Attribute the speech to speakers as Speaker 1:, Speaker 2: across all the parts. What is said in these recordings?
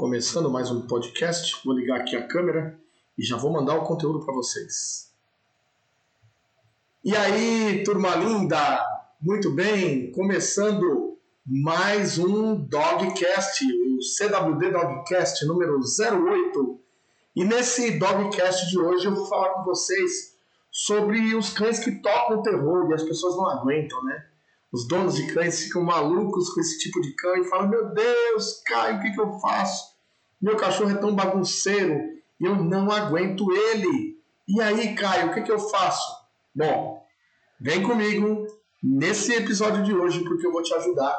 Speaker 1: Começando mais um podcast, vou ligar aqui a câmera e já vou mandar o conteúdo para vocês. E aí, turma linda? Muito bem, começando mais um Dogcast, o CWD Dogcast número 08. E nesse Dogcast de hoje eu vou falar com vocês sobre os cães que tocam terror e as pessoas não aguentam, né? Os donos de cães ficam malucos com esse tipo de cão e falam: Meu Deus, Caio, o que, que eu faço? Meu cachorro é tão bagunceiro eu não aguento ele. E aí, Caio, o que, que eu faço? Bom, vem comigo nesse episódio de hoje porque eu vou te ajudar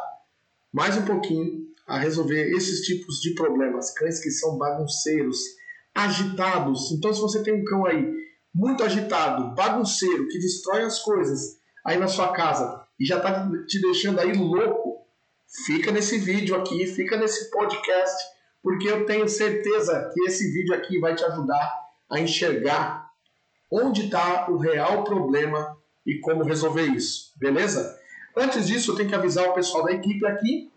Speaker 1: mais um pouquinho a resolver esses tipos de problemas. Cães que são bagunceiros, agitados. Então, se você tem um cão aí muito agitado, bagunceiro, que destrói as coisas aí na sua casa e já está te deixando aí louco, fica nesse vídeo aqui, fica nesse podcast, porque eu tenho certeza que esse vídeo aqui vai te ajudar a enxergar onde está o real problema e como resolver isso, beleza? Antes disso, eu tenho que avisar o pessoal da equipe aqui,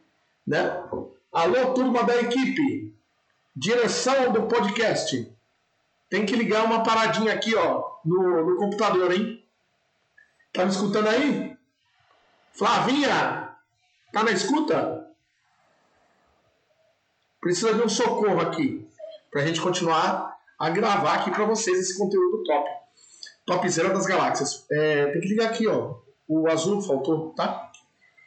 Speaker 1: né? Alô, turma da equipe, direção do podcast. Tem que ligar uma paradinha aqui, ó, no, no computador, hein? Tá me escutando aí? Flavinha, tá na escuta? Precisa de um socorro aqui para a gente continuar a gravar aqui para vocês esse conteúdo top. Topzera das galáxias. É, tem que ligar aqui, ó. O azul faltou, tá?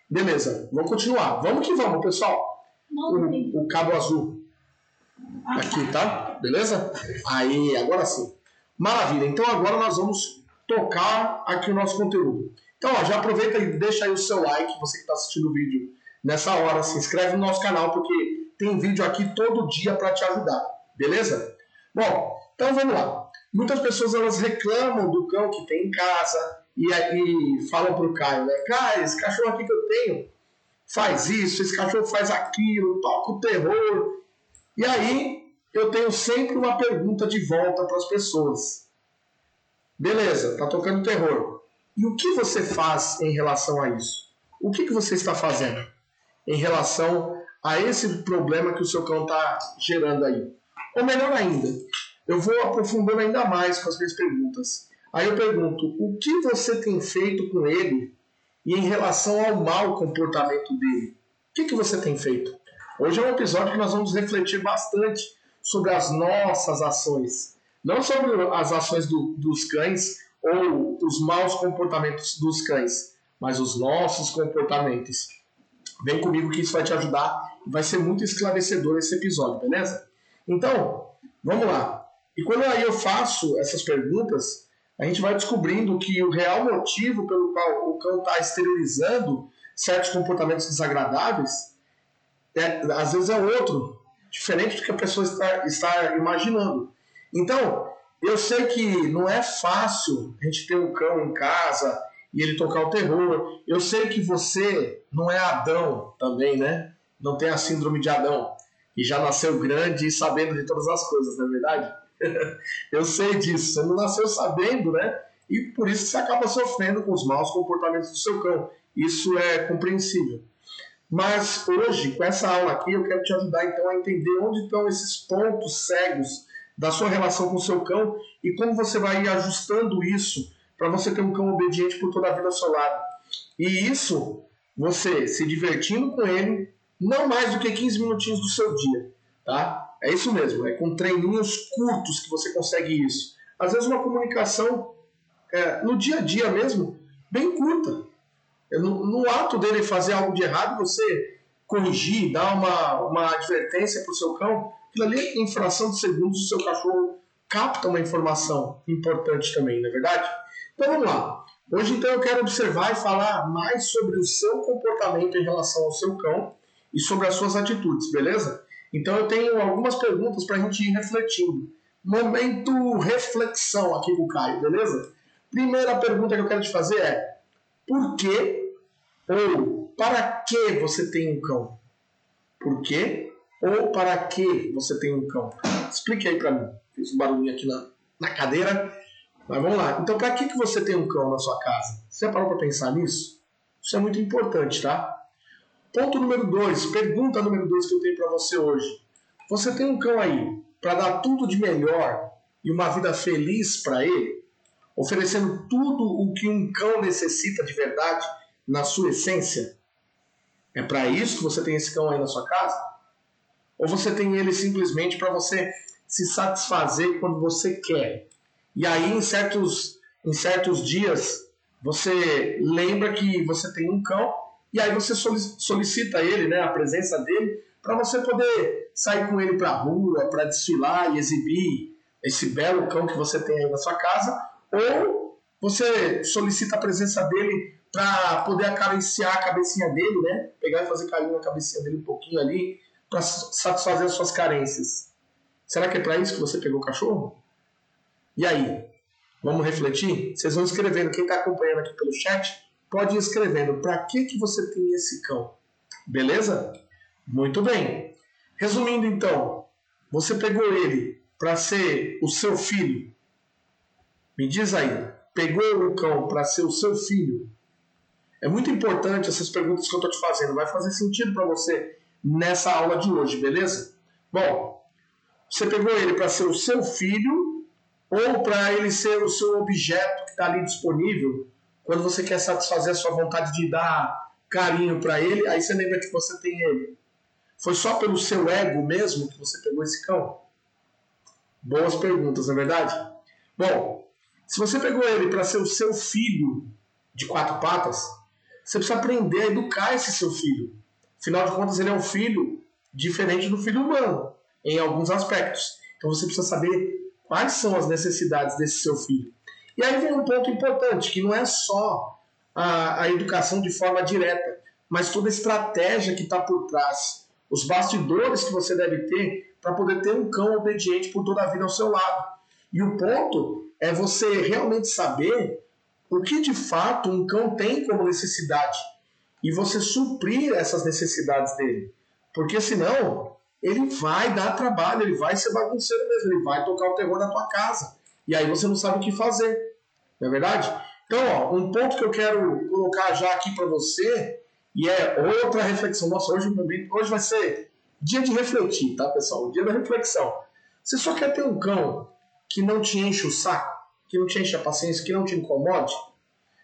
Speaker 1: Beleza, vamos continuar. Vamos que vamos, pessoal. O, o cabo azul. Aqui, tá? Beleza? Aí, agora sim. Maravilha. Então agora nós vamos tocar aqui o nosso conteúdo. Então, ó, já aproveita e deixa aí o seu like, você que está assistindo o vídeo nessa hora, se inscreve no nosso canal, porque tem vídeo aqui todo dia para te ajudar, beleza? Bom, então vamos lá. Muitas pessoas elas reclamam do cão que tem em casa e, e falam pro Caio, né? Caio, esse cachorro aqui que eu tenho faz isso, esse cachorro faz aquilo, toca o terror. E aí eu tenho sempre uma pergunta de volta para as pessoas. Beleza, tá tocando terror. E o que você faz em relação a isso? O que, que você está fazendo em relação a esse problema que o seu cão está gerando aí? Ou melhor ainda, eu vou aprofundando ainda mais com as minhas perguntas. Aí eu pergunto, o que você tem feito com ele e em relação ao mau comportamento dele? O que, que você tem feito? Hoje é um episódio que nós vamos refletir bastante sobre as nossas ações. Não sobre as ações do, dos cães, ou os maus comportamentos dos cães, mas os nossos comportamentos. Vem comigo que isso vai te ajudar e vai ser muito esclarecedor esse episódio, beleza? Então, vamos lá. E quando aí eu faço essas perguntas, a gente vai descobrindo que o real motivo pelo qual o cão está exteriorizando certos comportamentos desagradáveis, é, às vezes é outro, diferente do que a pessoa está, está imaginando. Então, eu sei que não é fácil a gente ter um cão em casa e ele tocar o terror. Eu sei que você não é Adão também, né? Não tem a síndrome de Adão. E já nasceu grande e sabendo de todas as coisas, não é verdade? eu sei disso. Você não nasceu sabendo, né? E por isso você acaba sofrendo com os maus comportamentos do seu cão. Isso é compreensível. Mas hoje, com essa aula aqui, eu quero te ajudar então a entender onde estão esses pontos cegos da sua relação com o seu cão e como você vai ajustando isso para você ter um cão obediente por toda a vida ao seu lado. E isso, você se divertindo com ele, não mais do que 15 minutinhos do seu dia, tá? É isso mesmo, é com treininhos curtos que você consegue isso. Às vezes uma comunicação é, no dia a dia mesmo, bem curta. No, no, ato dele fazer algo de errado, você corrigir, dar uma, uma advertência para o seu cão, aquilo ali, em fração de segundos, o seu cachorro capta uma informação importante também, não é verdade? Então vamos lá. Hoje então eu quero observar e falar mais sobre o seu comportamento em relação ao seu cão e sobre as suas atitudes, beleza? Então eu tenho algumas perguntas para a gente ir refletindo. Momento reflexão aqui com o Caio, beleza? Primeira pergunta que eu quero te fazer é: por que ou para que você tem um cão? Por quê ou para que você tem um cão? Explique aí para mim. Fiz um barulhinho aqui na, na cadeira. Mas vamos lá. Então, para que, que você tem um cão na sua casa? Você parou para pensar nisso? Isso é muito importante, tá? Ponto número dois. Pergunta número dois que eu tenho para você hoje. Você tem um cão aí para dar tudo de melhor e uma vida feliz para ele, oferecendo tudo o que um cão necessita de verdade na sua essência? É para isso que você tem esse cão aí na sua casa? Ou você tem ele simplesmente para você se satisfazer quando você quer? E aí, em certos, em certos dias, você lembra que você tem um cão e aí você solicita ele, né, a presença dele, para você poder sair com ele para a rua, para desfilar e exibir esse belo cão que você tem aí na sua casa, ou você solicita a presença dele para poder acariciar a cabecinha dele, né? Pegar e fazer carinho na cabecinha dele um pouquinho ali, para satisfazer as suas carências. Será que é para isso que você pegou o cachorro? E aí? Vamos refletir? Vocês vão escrevendo, quem está acompanhando aqui pelo chat, pode ir escrevendo para que, que você tem esse cão. Beleza? Muito bem. Resumindo então, você pegou ele para ser o seu filho. Me diz aí, pegou o cão para ser o seu filho? É muito importante essas perguntas que eu estou te fazendo. Vai fazer sentido para você nessa aula de hoje, beleza? Bom, você pegou ele para ser o seu filho ou para ele ser o seu objeto que está ali disponível quando você quer satisfazer a sua vontade de dar carinho para ele, aí você lembra que você tem ele. Foi só pelo seu ego mesmo que você pegou esse cão? Boas perguntas, não é verdade? Bom, se você pegou ele para ser o seu filho de quatro patas, você precisa aprender a educar esse seu filho. Afinal de contas, ele é um filho diferente do filho humano, em alguns aspectos. Então você precisa saber quais são as necessidades desse seu filho. E aí vem um ponto importante, que não é só a, a educação de forma direta, mas toda a estratégia que está por trás, os bastidores que você deve ter para poder ter um cão obediente por toda a vida ao seu lado. E o ponto é você realmente saber o que de fato um cão tem como necessidade e você suprir essas necessidades dele. Porque senão ele vai dar trabalho, ele vai ser bagunceiro mesmo, ele vai tocar o terror na tua casa. E aí você não sabe o que fazer. Não é verdade? Então, ó, um ponto que eu quero colocar já aqui para você, e é outra reflexão. Nossa, hoje, hoje vai ser dia de refletir, tá, pessoal? Dia da reflexão. Você só quer ter um cão que não te enche o saco, que não te enche a paciência, que não te incomode?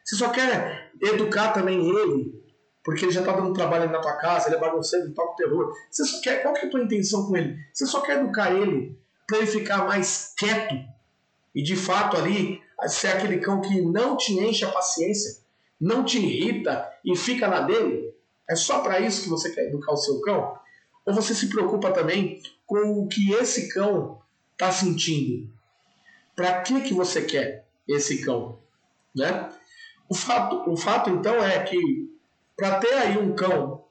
Speaker 1: Você só quer educar também ele, porque ele já está dando trabalho na tua casa, ele é bagunceiro, ele toca o terror. Você só quer, qual que é a tua intenção com ele? Você só quer educar ele para ele ficar mais quieto e de fato ali ser aquele cão que não te enche a paciência, não te irrita e fica na dele? É só para isso que você quer educar o seu cão? Ou você se preocupa também com o que esse cão está sentindo? Para que, que você quer esse cão? Né? O, fato, o fato então é que para ter aí um cão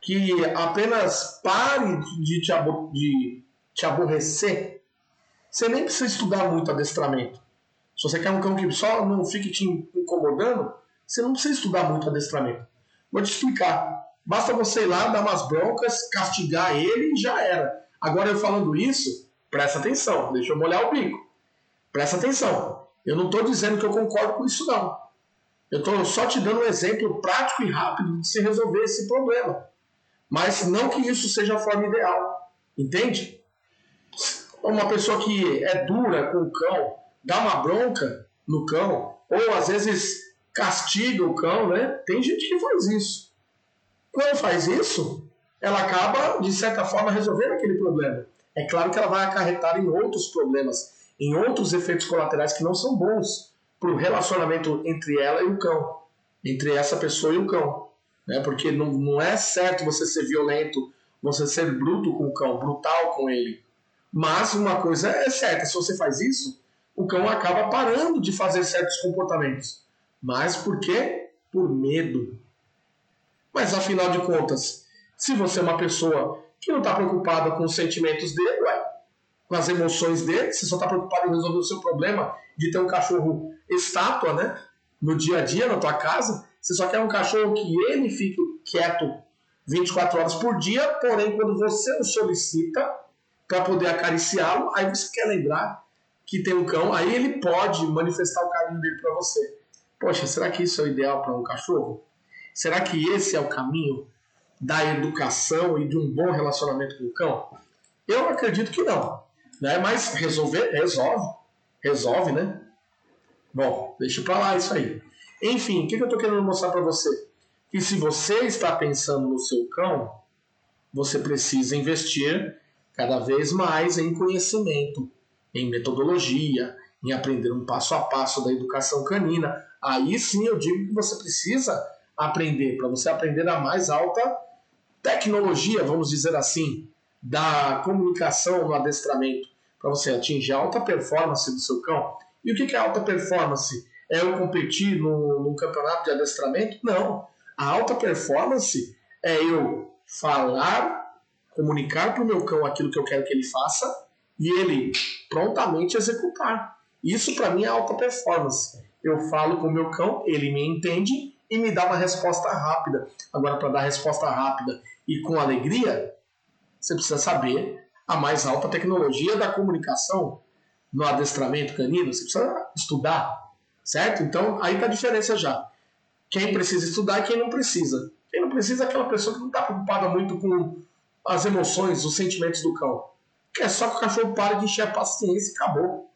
Speaker 1: que apenas pare de te, de te aborrecer, você nem precisa estudar muito adestramento. Se você quer um cão que só não fique te incomodando, você não precisa estudar muito adestramento. Vou te explicar. Basta você ir lá, dar umas broncas, castigar ele e já era. Agora eu falando isso, presta atenção, deixa eu molhar o bico. Presta atenção. Eu não estou dizendo que eu concordo com isso, não. Eu estou só te dando um exemplo prático e rápido de se resolver esse problema. Mas não que isso seja a forma ideal. Entende? Uma pessoa que é dura com o cão, dá uma bronca no cão, ou às vezes castiga o cão, né? Tem gente que faz isso. Quando faz isso, ela acaba, de certa forma, resolvendo aquele problema. É claro que ela vai acarretar em outros problemas, em outros efeitos colaterais que não são bons para o relacionamento entre ela e o cão, entre essa pessoa e o cão. Né? Porque não, não é certo você ser violento, você ser bruto com o cão, brutal com ele. Mas uma coisa é certa: se você faz isso, o cão acaba parando de fazer certos comportamentos. Mas por quê? Por medo. Mas afinal de contas, se você é uma pessoa que não está preocupada com os sentimentos dele, ué, com as emoções dele, você só está preocupado em resolver o seu problema de ter um cachorro estátua, né? No dia a dia, na tua casa, você só quer um cachorro que ele fique quieto 24 horas por dia, porém, quando você o solicita para poder acariciá-lo, aí você quer lembrar que tem um cão, aí ele pode manifestar o carinho dele para você. Poxa, será que isso é o ideal para um cachorro? Será que esse é o caminho da educação e de um bom relacionamento com o cão? Eu acredito que não. Né? Mas resolver, resolve. Resolve, né? Bom, deixa para lá isso aí. Enfim, o que, que eu estou querendo mostrar para você? Que se você está pensando no seu cão, você precisa investir cada vez mais em conhecimento, em metodologia, em aprender um passo a passo da educação canina. Aí sim eu digo que você precisa aprender, para você aprender a mais alta tecnologia, vamos dizer assim, da comunicação no adestramento, para você atingir a alta performance do seu cão. E o que é alta performance? É eu competir no, no campeonato de adestramento? Não. A alta performance é eu falar, comunicar para o meu cão aquilo que eu quero que ele faça e ele prontamente executar. Isso para mim é alta performance. Eu falo com o meu cão, ele me entende e me dá uma resposta rápida. Agora, para dar resposta rápida e com alegria, você precisa saber a mais alta tecnologia da comunicação no adestramento canino. Você precisa estudar, certo? Então, aí está a diferença já. Quem precisa estudar e quem não precisa. Quem não precisa é aquela pessoa que não está preocupada muito com as emoções, os sentimentos do cão. Quer só que o cachorro pare de encher a paciência e acabou.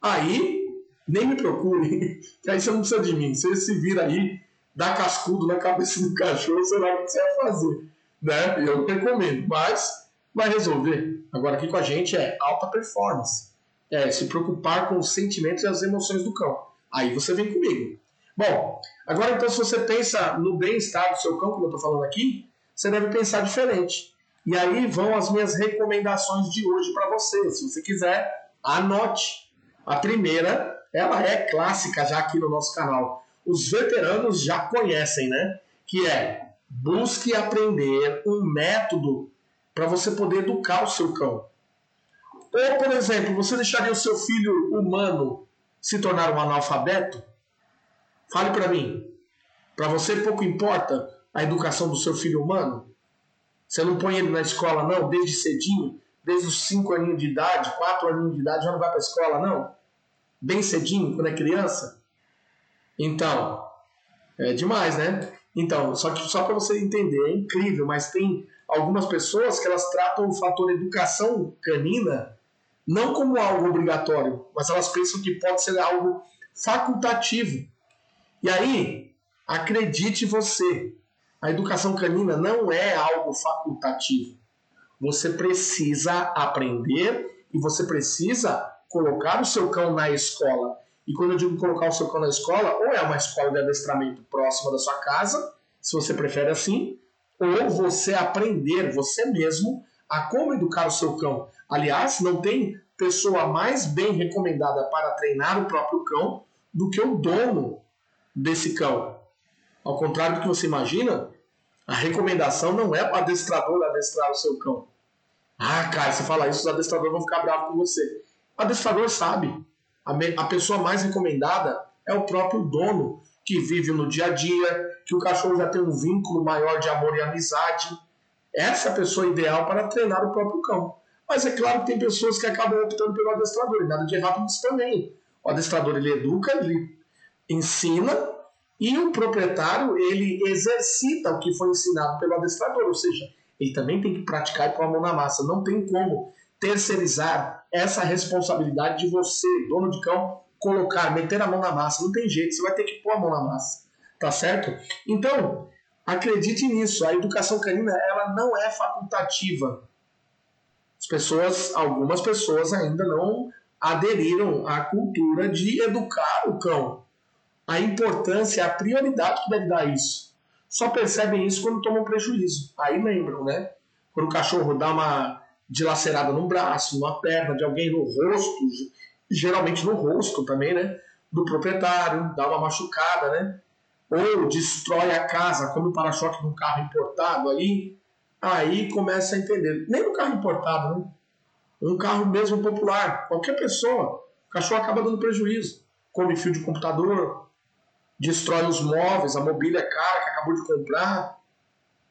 Speaker 1: Aí, nem me procure, que aí você não precisa de mim. Você se vira aí, dá cascudo na cabeça do cachorro, sei lá o que você vai fazer. Né? Eu recomendo, mas vai resolver. Agora aqui com a gente é alta performance. É se preocupar com os sentimentos e as emoções do cão. Aí você vem comigo. Bom, agora então se você pensa no bem-estar do seu cão, como eu estou falando aqui, você deve pensar diferente. E aí vão as minhas recomendações de hoje para você. Se você quiser, anote. A primeira, ela é clássica já aqui no nosso canal. Os veteranos já conhecem, né? Que é busque aprender um método para você poder educar o seu cão. Ou, por exemplo, você deixaria o seu filho humano se tornar um analfabeto? Fale para mim. Para você pouco importa a educação do seu filho humano? Você não põe ele na escola, não, desde cedinho? Desde os 5 aninhos de idade, 4 aninhos de idade, já não vai para a escola, não? Bem cedinho, quando é criança? Então, é demais, né? Então, só que só para você entender, é incrível, mas tem algumas pessoas que elas tratam o fator educação canina não como algo obrigatório, mas elas pensam que pode ser algo facultativo. E aí, acredite você, a educação canina não é algo facultativo. Você precisa aprender e você precisa colocar o seu cão na escola. E quando eu digo colocar o seu cão na escola, ou é uma escola de adestramento próxima da sua casa, se você prefere assim, ou você aprender você mesmo a como educar o seu cão. Aliás, não tem pessoa mais bem recomendada para treinar o próprio cão do que o dono desse cão. Ao contrário do que você imagina, a recomendação não é para o adestrador adestrar o seu cão. Ah, cara, se falar isso, os adestradores vão ficar bravos com você. O adestrador sabe. A, a pessoa mais recomendada é o próprio dono, que vive no dia a dia, que o cachorro já tem um vínculo maior de amor e amizade. Essa é a pessoa ideal para treinar o próprio cão. Mas é claro que tem pessoas que acabam optando pelo adestrador, e nada de errado nisso também. O adestrador ele educa, ele ensina, e o proprietário, ele exercita o que foi ensinado pelo adestrador, ou seja, ele também tem que praticar e pôr a mão na massa. Não tem como terceirizar essa responsabilidade de você, dono de cão, colocar, meter a mão na massa. Não tem jeito, você vai ter que pôr a mão na massa. Tá certo? Então, acredite nisso. A educação canina, ela não é facultativa. As pessoas, algumas pessoas ainda não aderiram à cultura de educar o cão a importância, a prioridade que deve dar isso. Só percebem isso quando tomam prejuízo. Aí lembram, né? Quando o cachorro dá uma dilacerada no braço, numa perna de alguém, no rosto, geralmente no rosto também, né? Do proprietário, dá uma machucada, né? Ou destrói a casa, como o para-choque de um carro importado aí, aí começa a entender. Nem no carro importado, né? Um carro mesmo popular, qualquer pessoa, o cachorro acaba dando prejuízo. Come fio de computador, destrói os móveis, a mobília cara que acabou de comprar.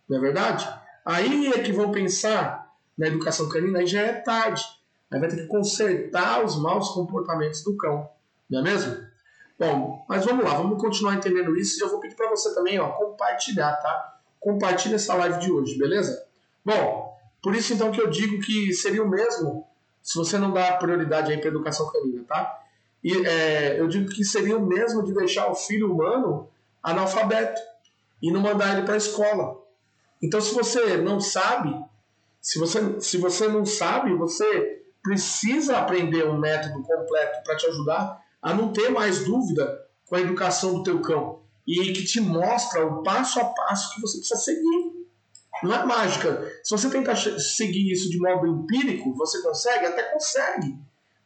Speaker 1: Não é verdade? Aí é que vão pensar na educação canina, aí já é tarde. Aí vai ter que consertar os maus comportamentos do cão. Não é mesmo? Bom, mas vamos lá, vamos continuar entendendo isso e eu vou pedir para você também ó, compartilhar, tá? Compartilha essa live de hoje, beleza? Bom, Por isso, então, que eu digo que seria o mesmo se você não dá prioridade aí para educação canina, tá? E é, eu digo que seria o mesmo de deixar o filho humano analfabeto e não mandar ele para a escola. Então, se você não sabe, se você, se você não sabe, você precisa aprender um método completo para te ajudar a não ter mais dúvida com a educação do teu cão e que te mostra o passo a passo que você precisa seguir. Não é mágica. Se você tentar seguir isso de modo empírico, você consegue? Até consegue.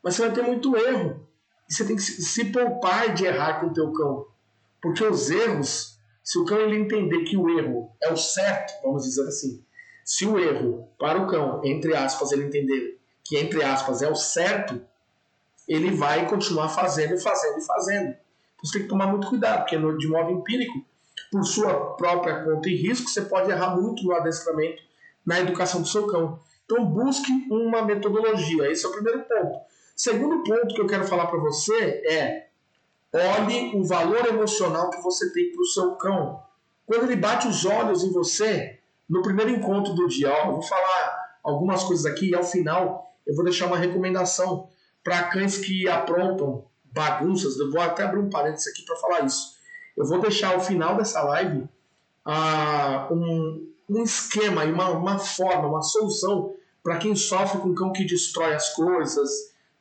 Speaker 1: Mas você vai ter muito erro. E você tem que se poupar de errar com o teu cão. Porque os erros, se o cão ele entender que o erro é o certo, vamos dizer assim, se o erro para o cão, entre aspas, ele entender que entre aspas é o certo, ele vai continuar fazendo, fazendo e fazendo. Você tem que tomar muito cuidado, porque de modo empírico, por sua própria conta e risco, você pode errar muito no adestramento, na educação do seu cão. Então busque uma metodologia. Esse é o primeiro ponto. Segundo ponto que eu quero falar para você é olhe o valor emocional que você tem para o seu cão. Quando ele bate os olhos em você, no primeiro encontro do dia, ó, eu vou falar algumas coisas aqui e ao final eu vou deixar uma recomendação para cães que aprontam bagunças. Eu vou até abrir um parênteses aqui para falar isso. Eu vou deixar ao final dessa live uh, um, um esquema e uma, uma forma, uma solução para quem sofre com cão que destrói as coisas,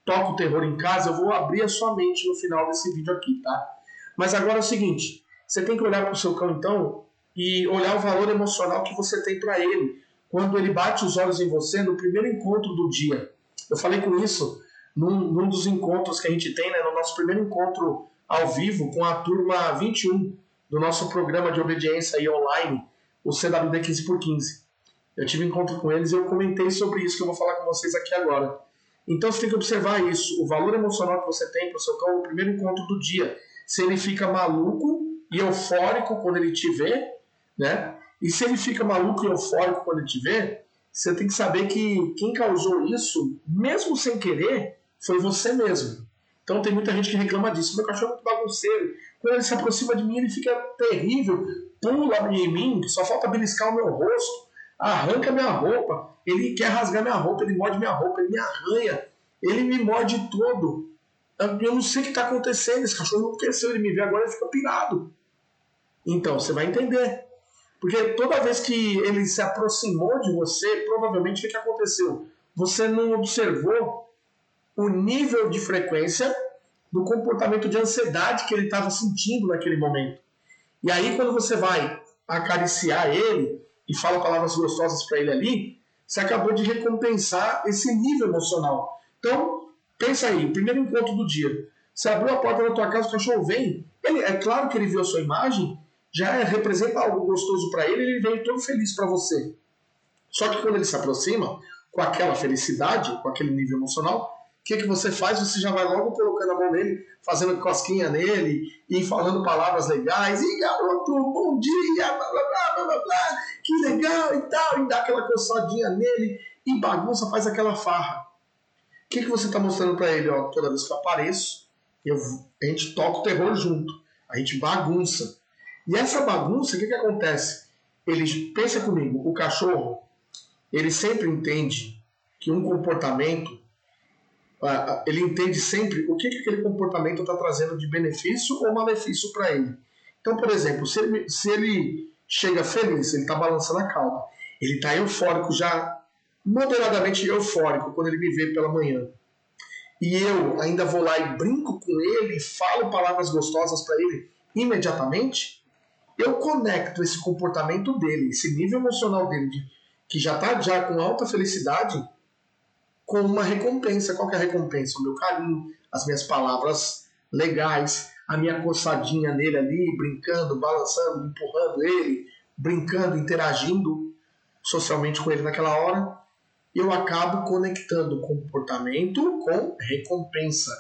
Speaker 1: toca o terror em casa. Eu vou abrir a sua mente no final desse vídeo aqui, tá? Mas agora é o seguinte: você tem que olhar para o seu cão então e olhar o valor emocional que você tem para ele quando ele bate os olhos em você no primeiro encontro do dia. Eu falei com isso num, num dos encontros que a gente tem, né, no nosso primeiro encontro ao vivo com a turma 21 do nosso programa de obediência aí online, o CWD 15 por 15. Eu tive encontro com eles e eu comentei sobre isso que eu vou falar com vocês aqui agora. Então você tem que observar isso, o valor emocional que você tem para o seu cão no primeiro encontro do dia. Se ele fica maluco e eufórico quando ele te vê, né? E se ele fica maluco e eufórico quando te vê, você tem que saber que quem causou isso, mesmo sem querer, foi você mesmo. Então tem muita gente que reclama disso. Meu cachorro é muito bagunceiro. Quando ele se aproxima de mim, ele fica terrível. Pula em mim, só falta beliscar o meu rosto. Arranca minha roupa. Ele quer rasgar minha roupa, ele morde minha roupa, ele me arranha. Ele me morde todo. Eu não sei o que está acontecendo. Esse cachorro não cresceu, ele me vê agora e fica pirado. Então, você vai entender. Porque toda vez que ele se aproximou de você, provavelmente o que aconteceu? Você não observou o nível de frequência do comportamento de ansiedade que ele estava sentindo naquele momento. E aí, quando você vai acariciar ele e fala palavras gostosas para ele ali, você acabou de recompensar esse nível emocional. Então, pensa aí, primeiro encontro do dia. Você abriu a porta da tua casa, o cachorro vem. Ele, é claro que ele viu a sua imagem, já representa algo gostoso para ele, ele vem todo feliz para você. Só que quando ele se aproxima, com aquela felicidade, com aquele nível emocional, o que, que você faz? Você já vai logo colocando a mão nele, fazendo cosquinha nele e falando palavras legais. E garoto, bom dia, blá blá blá blá, blá que legal e tal. E dá aquela coçadinha nele e bagunça, faz aquela farra. O que, que você está mostrando para ele? Ó, toda vez que eu apareço, eu, a gente toca o terror junto, a gente bagunça. E essa bagunça, o que, que acontece? Ele pensa comigo, o cachorro, ele sempre entende que um comportamento, ele entende sempre o que, que aquele comportamento está trazendo de benefício ou malefício para ele. Então, por exemplo, se ele, se ele chega feliz, ele está balançando a cauda, ele está eufórico já, moderadamente eufórico quando ele me vê pela manhã. E eu ainda vou lá e brinco com ele, falo palavras gostosas para ele imediatamente, eu conecto esse comportamento dele, esse nível emocional dele, de, que já está já com alta felicidade, com uma recompensa. Qual é a recompensa? O meu carinho, as minhas palavras legais, a minha coçadinha nele ali, brincando, balançando, empurrando ele, brincando, interagindo socialmente com ele naquela hora. Eu acabo conectando comportamento com recompensa.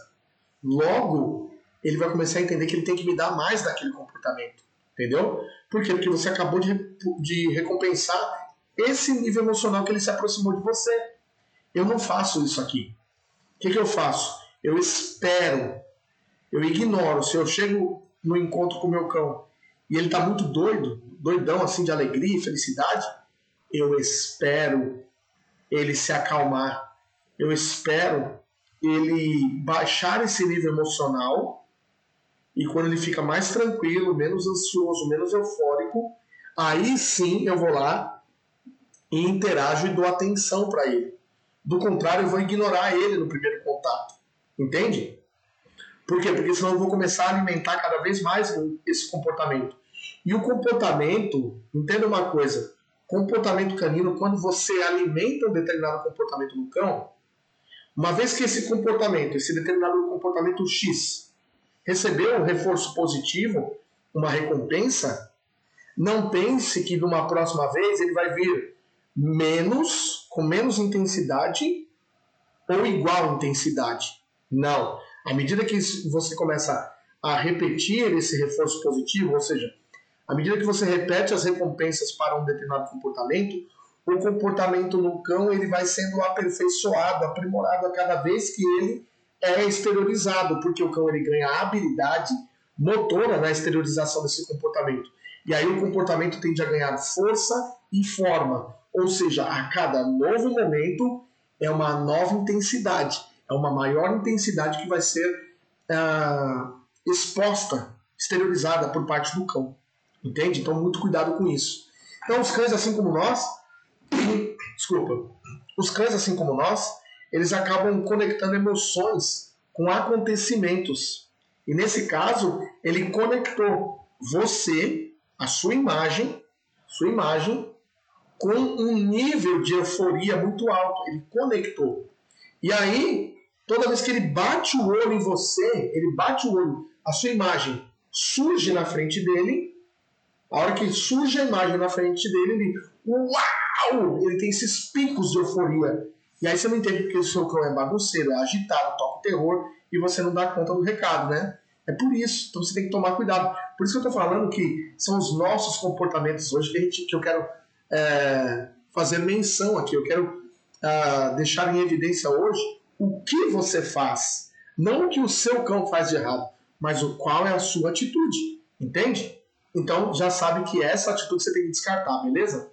Speaker 1: Logo, ele vai começar a entender que ele tem que me dar mais daquele comportamento. Entendeu? Por quê? Porque você acabou de, de recompensar esse nível emocional que ele se aproximou de você. Eu não faço isso aqui. O que, que eu faço? Eu espero, eu ignoro. Se eu chego no encontro com o meu cão e ele está muito doido, doidão assim de alegria e felicidade, eu espero ele se acalmar, eu espero ele baixar esse nível emocional e quando ele fica mais tranquilo, menos ansioso, menos eufórico, aí sim eu vou lá e interajo e dou atenção para ele. Do contrário, eu vou ignorar ele no primeiro contato. Entende? Por quê? Porque senão eu vou começar a alimentar cada vez mais esse comportamento. E o comportamento, entenda uma coisa, comportamento canino, quando você alimenta um determinado comportamento no cão, uma vez que esse comportamento, esse determinado comportamento X, recebeu um reforço positivo, uma recompensa, não pense que numa próxima vez ele vai vir menos, com menos intensidade ou igual intensidade. Não. À medida que você começa a repetir esse reforço positivo, ou seja, à medida que você repete as recompensas para um determinado comportamento, o comportamento no cão ele vai sendo aperfeiçoado, aprimorado a cada vez que ele é exteriorizado, porque o cão ele ganha habilidade motora na exteriorização desse comportamento. E aí o comportamento tende a ganhar força e forma, ou seja, a cada novo momento é uma nova intensidade, é uma maior intensidade que vai ser uh, exposta, exteriorizada por parte do cão. Entende? Então, muito cuidado com isso. Então, os cães, assim como nós, Desculpa. Os cães, assim como nós, eles acabam conectando emoções com acontecimentos. E nesse caso, ele conectou você, a sua imagem, sua imagem, com um nível de euforia muito alto. Ele conectou. E aí, toda vez que ele bate o olho em você, ele bate o olho, a sua imagem surge na frente dele. A hora que surge a imagem na frente dele, ele. Uau! Ele tem esses picos de euforia. E aí você não entende porque o seu cão é bagunceiro, é agitado, toca o terror e você não dá conta do recado, né? É por isso. Então você tem que tomar cuidado. Por isso que eu estou falando que são os nossos comportamentos hoje que, gente, que eu quero é, fazer menção aqui. Eu quero uh, deixar em evidência hoje o que você faz. Não o que o seu cão faz de errado, mas o qual é a sua atitude. Entende? Então já sabe que essa atitude você tem que descartar, beleza?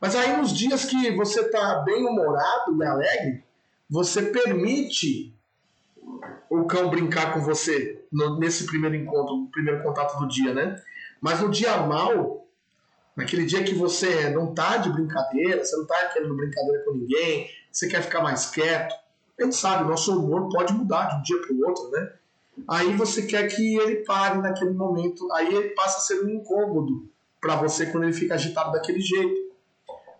Speaker 1: Mas aí nos dias que você está bem humorado e alegre, você permite o cão brincar com você no, nesse primeiro encontro, no primeiro contato do dia, né? Mas no dia mal, naquele dia que você não tá de brincadeira, você não tá querendo brincadeira com ninguém, você quer ficar mais quieto, gente sabe, nosso humor pode mudar de um dia para o outro, né? Aí você quer que ele pare naquele momento, aí ele passa a ser um incômodo para você quando ele fica agitado daquele jeito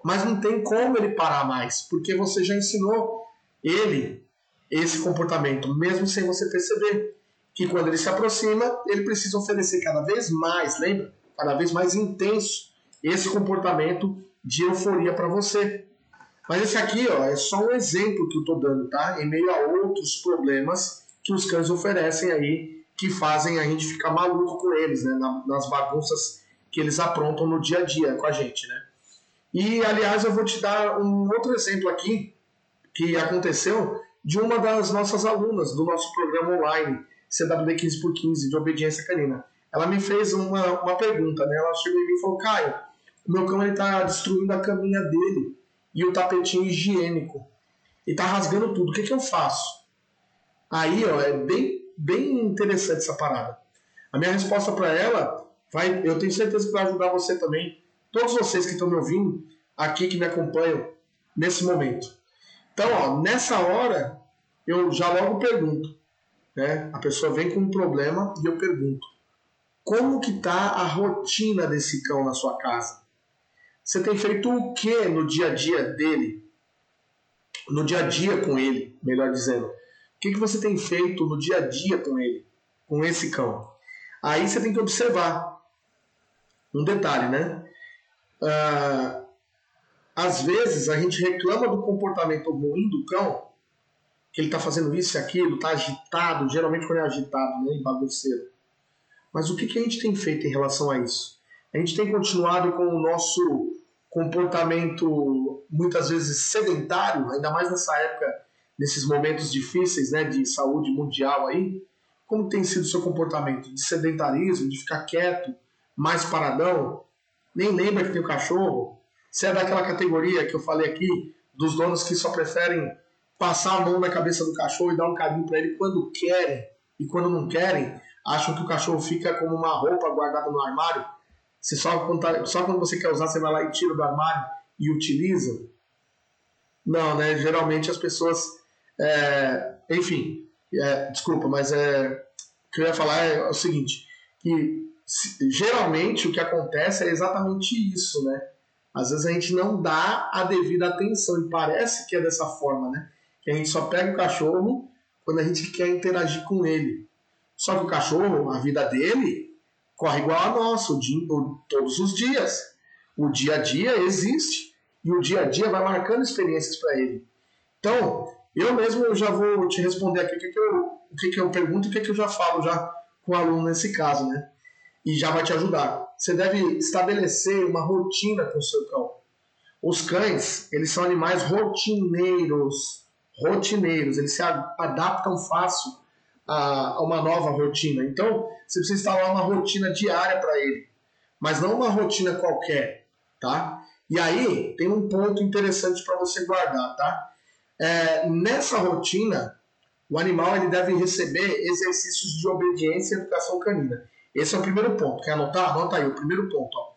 Speaker 1: mas não tem como ele parar mais, porque você já ensinou ele esse comportamento, mesmo sem você perceber. Que quando ele se aproxima, ele precisa oferecer cada vez mais, lembra? Cada vez mais intenso esse comportamento de euforia para você. Mas esse aqui ó, é só um exemplo que eu estou dando, tá? Em meio a outros problemas que os cães oferecem aí, que fazem a gente ficar maluco com eles, né? Nas bagunças que eles aprontam no dia a dia com a gente, né? E, aliás, eu vou te dar um outro exemplo aqui que aconteceu de uma das nossas alunas do nosso programa online, CWD 15 por 15 de obediência canina. Ela me fez uma, uma pergunta, né? Ela chegou em mim e falou: Caio, o meu cão está destruindo a caminha dele e o tapetinho higiênico. E está rasgando tudo. O que, que eu faço? Aí, ó, é bem, bem interessante essa parada. A minha resposta para ela vai, eu tenho certeza que vai ajudar você também todos vocês que estão me ouvindo aqui, que me acompanham nesse momento. Então, ó, nessa hora, eu já logo pergunto. Né? A pessoa vem com um problema e eu pergunto: como que está a rotina desse cão na sua casa? Você tem feito o que no dia a dia dele? No dia a dia com ele, melhor dizendo. O que, que você tem feito no dia a dia com ele, com esse cão? Aí você tem que observar um detalhe, né? Ah, às vezes a gente reclama do comportamento ruim do cão, que ele está fazendo isso e aquilo, está agitado, geralmente quando é agitado, né, e bagunceiro. Mas o que, que a gente tem feito em relação a isso? A gente tem continuado com o nosso comportamento muitas vezes sedentário, ainda mais nessa época, nesses momentos difíceis né, de saúde mundial aí. Como tem sido o seu comportamento? De sedentarismo, de ficar quieto, mais paradão? Nem lembra que tem o cachorro, se é daquela categoria que eu falei aqui, dos donos que só preferem passar a mão na cabeça do cachorro e dar um carinho para ele quando querem e quando não querem, acham que o cachorro fica como uma roupa guardada no armário. Você só, tá, só quando você quer usar, você vai lá e tira do armário e utiliza. Não, né? Geralmente as pessoas. É, enfim, é, desculpa, mas é, o que eu ia falar é o seguinte: que geralmente o que acontece é exatamente isso, né? Às vezes a gente não dá a devida atenção e parece que é dessa forma, né? Que a gente só pega o cachorro quando a gente quer interagir com ele. Só que o cachorro, a vida dele, corre igual a nossa, o dia, todos os dias. O dia a dia existe e o dia a dia vai marcando experiências para ele. Então, eu mesmo já vou te responder aqui o que, que, eu, o que, que eu pergunto e o que, que eu já falo já com o aluno nesse caso, né? E já vai te ajudar. Você deve estabelecer uma rotina com o seu cão. Os cães, eles são animais rotineiros. Rotineiros. Eles se adaptam fácil a uma nova rotina. Então, você precisa instalar uma rotina diária para ele. Mas não uma rotina qualquer, tá? E aí, tem um ponto interessante para você guardar, tá? É, nessa rotina, o animal ele deve receber exercícios de obediência e educação canina. Esse é o primeiro ponto. Quer anotar? Anota aí, o primeiro ponto. Ó.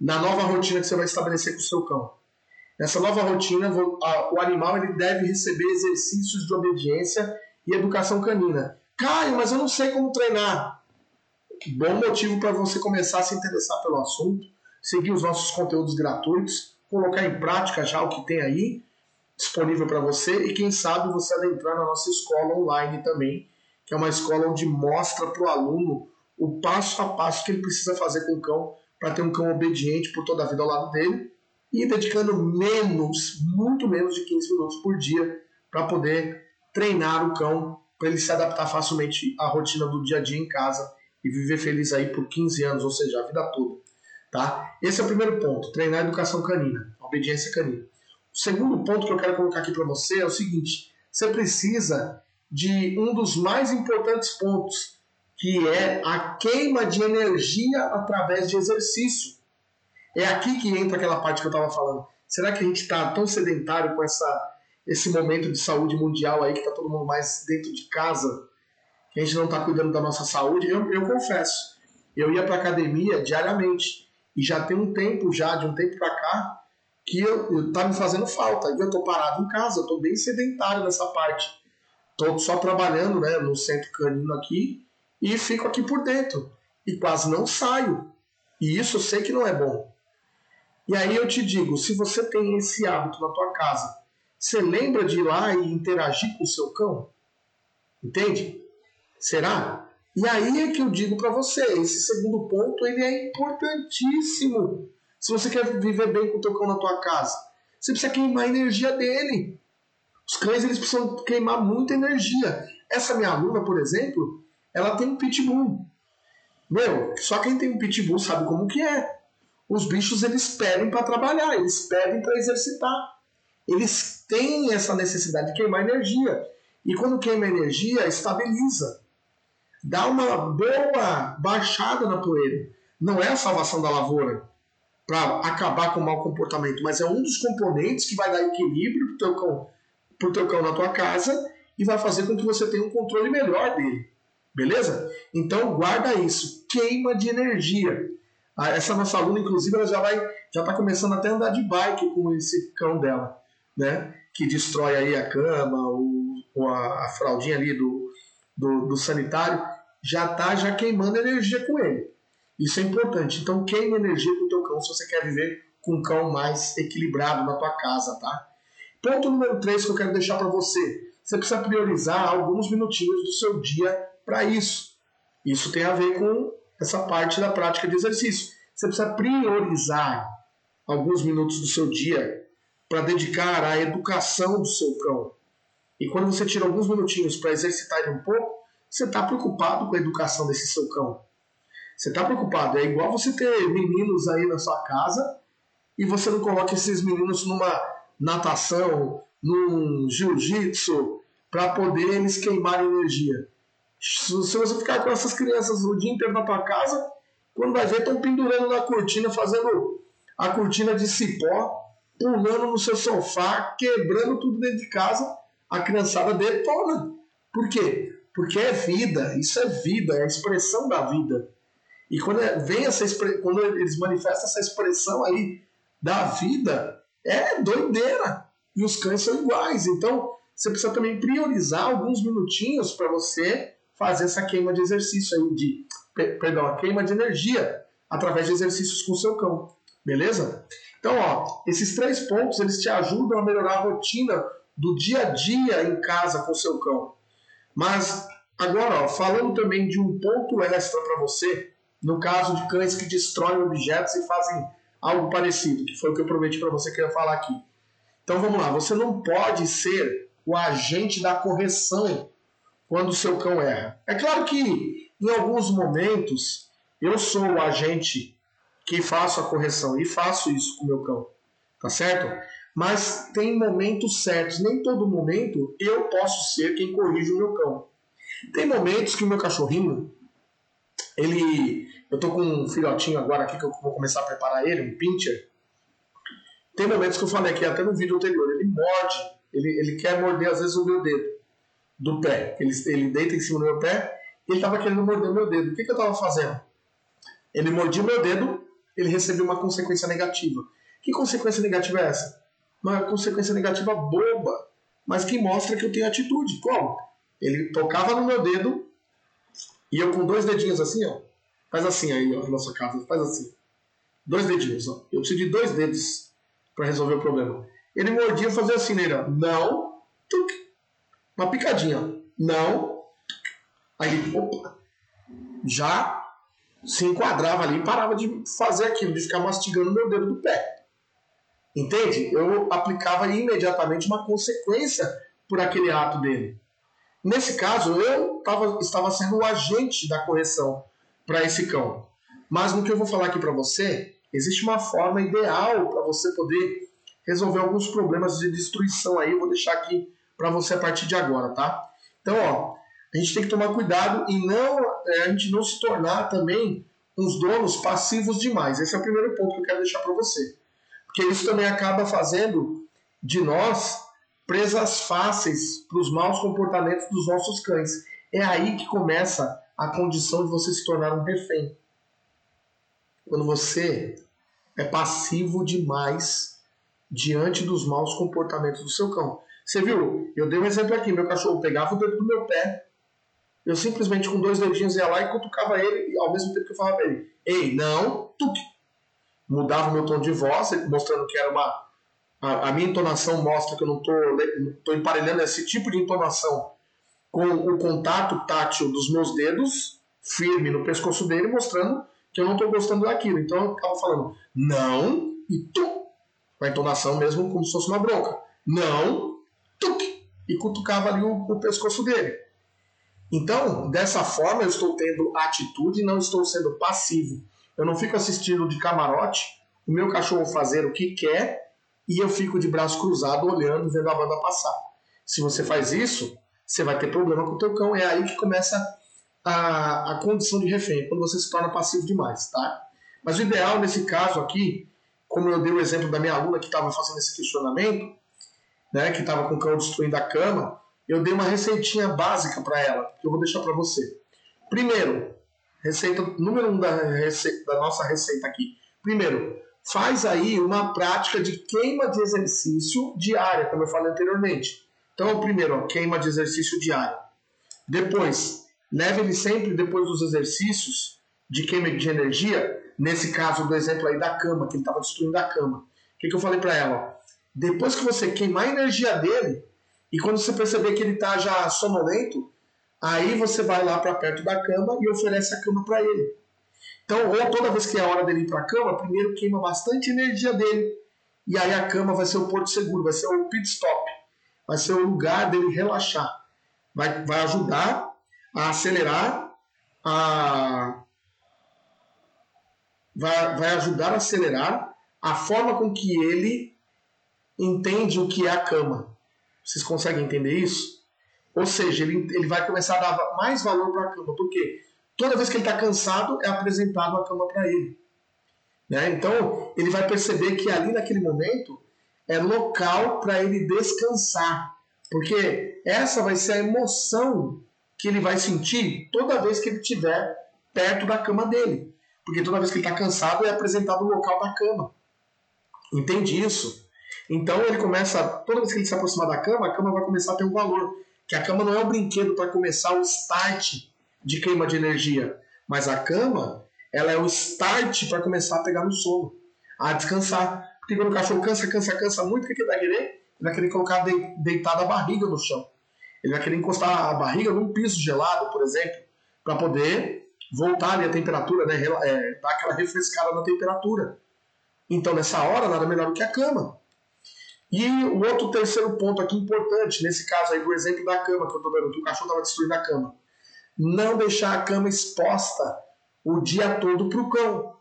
Speaker 1: Na nova rotina que você vai estabelecer com o seu cão. Nessa nova rotina, o animal ele deve receber exercícios de obediência e educação canina. Caio, mas eu não sei como treinar. Bom motivo para você começar a se interessar pelo assunto, seguir os nossos conteúdos gratuitos, colocar em prática já o que tem aí disponível para você e quem sabe você adentrar na nossa escola online também, que é uma escola onde mostra para o aluno o passo a passo que ele precisa fazer com o cão para ter um cão obediente por toda a vida ao lado dele e dedicando menos, muito menos de 15 minutos por dia para poder treinar o cão para ele se adaptar facilmente à rotina do dia a dia em casa e viver feliz aí por 15 anos, ou seja, a vida toda. Tá? Esse é o primeiro ponto, treinar a educação canina, a obediência canina. O segundo ponto que eu quero colocar aqui para você é o seguinte: você precisa de um dos mais importantes pontos, que é a queima de energia através de exercício. É aqui que entra aquela parte que eu estava falando. Será que a gente está tão sedentário com essa, esse momento de saúde mundial aí, que está todo mundo mais dentro de casa, que a gente não está cuidando da nossa saúde? Eu, eu confesso, eu ia para academia diariamente e já tem um tempo já, de um tempo para cá, que eu, eu tá me fazendo falta. E eu estou parado em casa, estou bem sedentário nessa parte. Estou só trabalhando né, no centro canino aqui e fico aqui por dentro e quase não saio. E isso eu sei que não é bom. E aí eu te digo, se você tem esse hábito na tua casa, você lembra de ir lá e interagir com o seu cão? Entende? Será? E aí é que eu digo para você, esse segundo ponto ele é importantíssimo. Se você quer viver bem com o teu cão na tua casa, você precisa queimar a energia dele. Os cães eles precisam queimar muita energia. Essa minha aluna, por exemplo, ela tem um pitbull. Meu, só quem tem um pitbull sabe como que é. Os bichos eles pedem para trabalhar, eles pedem para exercitar. Eles têm essa necessidade de queimar energia. E quando queima energia, estabiliza. Dá uma boa baixada na poeira. Não é a salvação da lavoura para acabar com o mau comportamento, mas é um dos componentes que vai dar equilíbrio para o teu pro teu cão na tua casa e vai fazer com que você tenha um controle melhor dele. Beleza? Então guarda isso. Queima de energia. Ah, essa nossa aluna, inclusive, ela já vai, já está começando até a andar de bike com esse cão dela, né? Que destrói aí a cama, o, a, a fraldinha ali do, do, do sanitário, já está já queimando energia com ele. Isso é importante. Então queima energia com o teu cão se você quer viver com um cão mais equilibrado na tua casa, tá? Ponto número 3 que eu quero deixar para você. Você precisa priorizar alguns minutinhos do seu dia para isso. Isso tem a ver com essa parte da prática de exercício. Você precisa priorizar alguns minutos do seu dia para dedicar à educação do seu cão. E quando você tira alguns minutinhos para exercitar ele um pouco, você está preocupado com a educação desse seu cão. Você está preocupado. É igual você ter meninos aí na sua casa e você não coloca esses meninos numa natação, num jiu-jitsu, para poder eles queimarem energia. Se você ficar com essas crianças o dia inteiro na tua casa, quando vai ver, estão pendurando na cortina, fazendo a cortina de cipó, pulando no seu sofá, quebrando tudo dentro de casa, a criançada detona. Por quê? Porque é vida, isso é vida, é a expressão da vida. E quando é, vem essa quando eles manifestam essa expressão aí da vida, é doideira. E os cães são iguais. Então, você precisa também priorizar alguns minutinhos para você fazer essa queima de exercício aí, de, perdão, a queima de energia através de exercícios com seu cão. Beleza? Então, ó, esses três pontos eles te ajudam a melhorar a rotina do dia a dia em casa com o seu cão. Mas agora, ó, falando também de um ponto extra para você, no caso de cães que destroem objetos e fazem algo parecido, que foi o que eu prometi para você que eu ia falar aqui. Então vamos lá, você não pode ser o agente da correção quando o seu cão erra. É claro que em alguns momentos eu sou o agente que faço a correção e faço isso com o meu cão, tá certo? Mas tem momentos certos, nem todo momento eu posso ser quem corrige o meu cão. Tem momentos que o meu cachorrinho, ele, eu tô com um filhotinho agora aqui que eu vou começar a preparar ele, um pincher. Tem momentos que eu falei aqui até no vídeo anterior, ele morde, ele, ele quer morder às vezes o meu dedo do pé. Ele, ele deita em cima do meu pé e ele estava querendo morder meu dedo. O que, que eu estava fazendo? Ele mordia meu dedo, ele recebeu uma consequência negativa. Que consequência negativa é essa? Uma consequência negativa boba, mas que mostra que eu tenho atitude. Como? Ele tocava no meu dedo e eu com dois dedinhos assim, ó. Faz assim aí, ó, na sua casa, faz assim. Dois dedinhos, ó. Eu preciso de dois dedos para resolver o problema. Ele mordia e fazia assim. Não, uma picadinha. Não. Aí, opa, já se enquadrava ali e parava de fazer aquilo, de ficar mastigando meu dedo do pé. Entende? Eu aplicava imediatamente uma consequência por aquele ato dele. Nesse caso, eu tava, estava sendo o agente da correção para esse cão. Mas no que eu vou falar aqui para você, existe uma forma ideal para você poder resolver alguns problemas de destruição aí. Eu vou deixar aqui para você a partir de agora, tá? Então, ó, a gente tem que tomar cuidado e não é, a gente não se tornar também uns donos passivos demais. Esse é o primeiro ponto que eu quero deixar para você. Porque isso também acaba fazendo de nós presas fáceis para os maus comportamentos dos nossos cães. É aí que começa a condição de você se tornar um refém. Quando você é passivo demais diante dos maus comportamentos do seu cão. Você viu? Eu dei um exemplo aqui. Meu cachorro pegava o dedo do meu pé. Eu simplesmente com dois dedinhos ia lá e cutucava ele, ao mesmo tempo que eu falava pra ele: Ei, não, tuque. Mudava o meu tom de voz, mostrando que era uma. A, a minha entonação mostra que eu não estou emparelhando esse tipo de entonação com o contato tátil dos meus dedos, firme no pescoço dele, mostrando que eu não estou gostando daquilo. Então eu estava falando não e tu, com a entonação mesmo como se fosse uma bronca. Não tuc, e cutucava ali o, o pescoço dele. Então, dessa forma, eu estou tendo atitude não estou sendo passivo. Eu não fico assistindo de camarote o meu cachorro fazer o que quer e eu fico de braço cruzado olhando, vendo a banda passar. Se você faz isso, você vai ter problema com o teu cão. É aí que começa a, a condição de refém, quando você se torna passivo demais, tá? Mas o ideal nesse caso aqui, como eu dei o exemplo da minha aluna que estava fazendo esse questionamento, né, que estava com o cão destruindo a cama, eu dei uma receitinha básica para ela, que eu vou deixar para você. Primeiro, receita número um da, receita, da nossa receita aqui. Primeiro, faz aí uma prática de queima de exercício diária, como eu falei anteriormente. Então, primeiro, ó, queima de exercício diária. Depois, leve ele sempre depois dos exercícios de queima de energia, nesse caso do exemplo aí da cama, que ele estava destruindo a cama. O que, que eu falei para ela? Depois que você queimar a energia dele, e quando você perceber que ele está já sonolento, aí você vai lá para perto da cama e oferece a cama para ele. Então, ou toda vez que é a hora dele ir para a cama, primeiro queima bastante energia dele. E aí a cama vai ser o porto seguro, vai ser o pit stop. Vai ser o lugar dele relaxar. Vai, vai ajudar a acelerar a. Vai, vai ajudar a acelerar a forma com que ele entende o que é a cama. Vocês conseguem entender isso? Ou seja, ele, ele vai começar a dar mais valor para a cama, porque toda vez que ele está cansado, é apresentado a cama para ele. Né? Então, ele vai perceber que ali naquele momento é local para ele descansar. Porque essa vai ser a emoção que ele vai sentir toda vez que ele estiver perto da cama dele. Porque toda vez que ele está cansado é apresentado o local da cama. Entende isso? Então ele começa, toda vez que ele se aproximar da cama, a cama vai começar a ter um valor. Que a cama não é um brinquedo para começar o start de queima de energia. Mas a cama, ela é o start para começar a pegar no sono, a descansar. Porque quando o cachorro cansa, cansa, cansa muito, o que ele vai querer? Ele vai querer colocar deitada a barriga no chão. Ele vai querer encostar a barriga num piso gelado, por exemplo, para poder voltar ali a temperatura, né? É, dar aquela refrescada na temperatura. Então, nessa hora, nada melhor do que a cama. E o outro terceiro ponto aqui importante, nesse caso aí do exemplo da cama que eu estou dando, que o cachorro estava destruindo a cama. Não deixar a cama exposta o dia todo para o cão.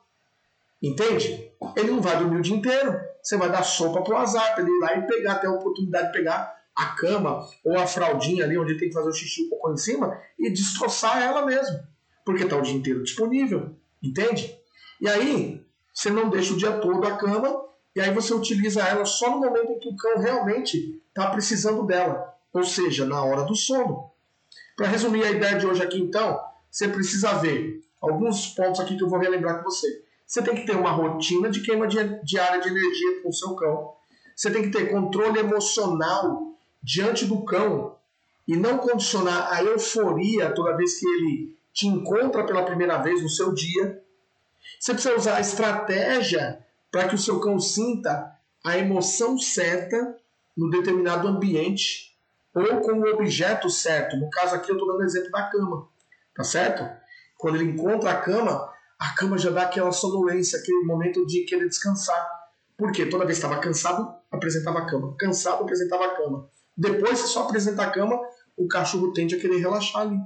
Speaker 1: Entende? Ele não vai dormir o dia inteiro. Você vai dar sopa para o azar, para ele ir lá e pegar, ter a oportunidade de pegar a cama ou a fraldinha ali onde ele tem que fazer o xixi um pouco em cima e destroçar ela mesmo. Porque está o dia inteiro disponível. Entende? E aí, você não deixa o dia todo a cama e aí você utiliza ela só no momento em que o cão realmente está precisando dela, ou seja, na hora do sono. Para resumir a ideia de hoje aqui, então, você precisa ver alguns pontos aqui que eu vou relembrar com você. Você tem que ter uma rotina de queima diária de energia com o seu cão. Você tem que ter controle emocional diante do cão e não condicionar a euforia toda vez que ele te encontra pela primeira vez no seu dia. Você precisa usar a estratégia para que o seu cão sinta a emoção certa no determinado ambiente ou com o objeto certo. No caso aqui eu estou dando exemplo da cama, tá certo? Quando ele encontra a cama, a cama já dá aquela sonolência, aquele momento de querer descansar. Porque toda vez que estava cansado, apresentava a cama. Cansado, apresentava a cama. Depois, se só apresenta a cama, o cachorro tende a querer relaxar ali.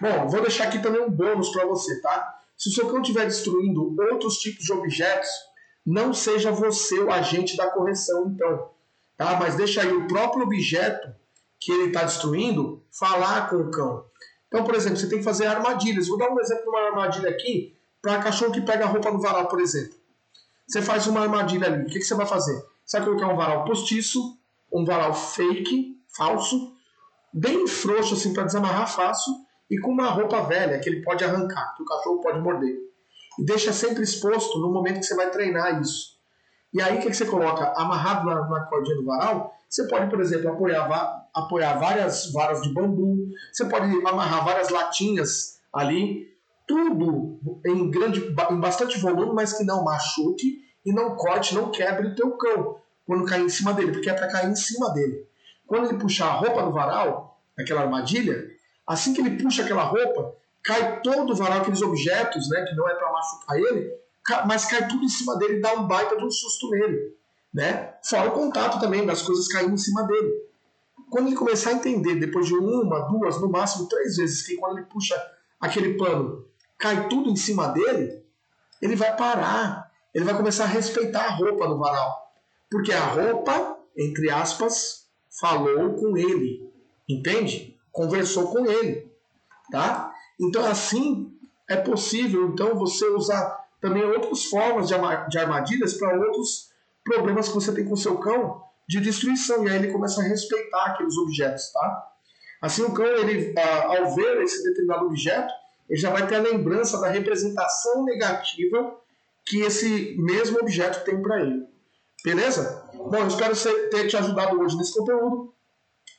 Speaker 1: Bom, vou deixar aqui também um bônus para você, tá? Se o seu cão estiver destruindo outros tipos de objetos, não seja você o agente da correção, então. Tá? Mas deixa aí o próprio objeto que ele está destruindo falar com o cão. Então, por exemplo, você tem que fazer armadilhas. Vou dar um exemplo de uma armadilha aqui para cachorro que pega a roupa no varal, por exemplo. Você faz uma armadilha ali. O que, que você vai fazer? Você vai colocar um varal postiço, um varal fake, falso, bem frouxo assim para desamarrar fácil e com uma roupa velha que ele pode arrancar, que o cachorro pode morder e deixa sempre exposto no momento que você vai treinar isso. E aí o que, que você coloca? Amarrado na, na cordinha do varal, você pode, por exemplo, apoiar, apoiar várias varas de bambu, você pode amarrar várias latinhas ali, tudo em, grande, em bastante volume, mas que não machuque e não corte, não quebre o teu cão quando cair em cima dele, porque é para cair em cima dele. Quando ele puxar a roupa do varal, aquela armadilha, assim que ele puxa aquela roupa, cai todo o varal, aqueles objetos, né, que não é para machucar ele, mas cai tudo em cima dele dá um baita de um susto nele. Né? Fora o contato também das coisas caindo em cima dele. Quando ele começar a entender, depois de uma, duas, no máximo três vezes, que quando ele puxa aquele pano, cai tudo em cima dele, ele vai parar. Ele vai começar a respeitar a roupa do varal. Porque a roupa, entre aspas, falou com ele. Entende? Conversou com ele. Tá? Então, assim, é possível então você usar também outras formas de armadilhas para outros problemas que você tem com seu cão de destruição. E aí ele começa a respeitar aqueles objetos, tá? Assim, o cão, ele, ao ver esse determinado objeto, ele já vai ter a lembrança da representação negativa que esse mesmo objeto tem para ele. Beleza? Bom, eu espero ter te ajudado hoje nesse conteúdo.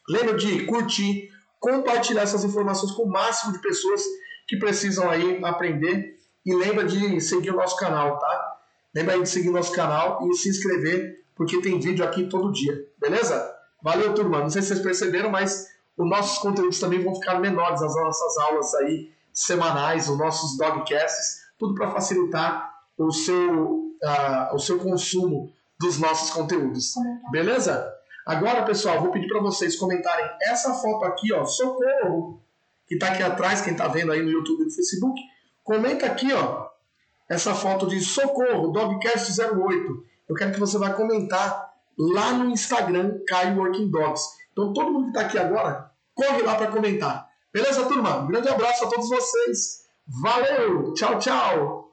Speaker 1: Lembra de curtir, compartilhar essas informações com o máximo de pessoas que precisam aí aprender. E lembra de seguir o nosso canal, tá? Lembra aí de seguir o nosso canal e se inscrever, porque tem vídeo aqui todo dia, beleza? Valeu, turma. Não sei se vocês perceberam, mas os nossos conteúdos também vão ficar menores, as nossas aulas aí semanais, os nossos dogcasts, tudo para facilitar o seu, uh, o seu consumo dos nossos conteúdos. Beleza? Agora, pessoal, vou pedir para vocês comentarem essa foto aqui, ó, socorro, que está aqui atrás, quem está vendo aí no YouTube e no Facebook. Comenta aqui, ó, essa foto de socorro, Dogcast08. Eu quero que você vá comentar lá no Instagram, Caio Working Dogs. Então, todo mundo que está aqui agora, corre lá para comentar. Beleza, turma? Um grande abraço a todos vocês. Valeu! Tchau, tchau!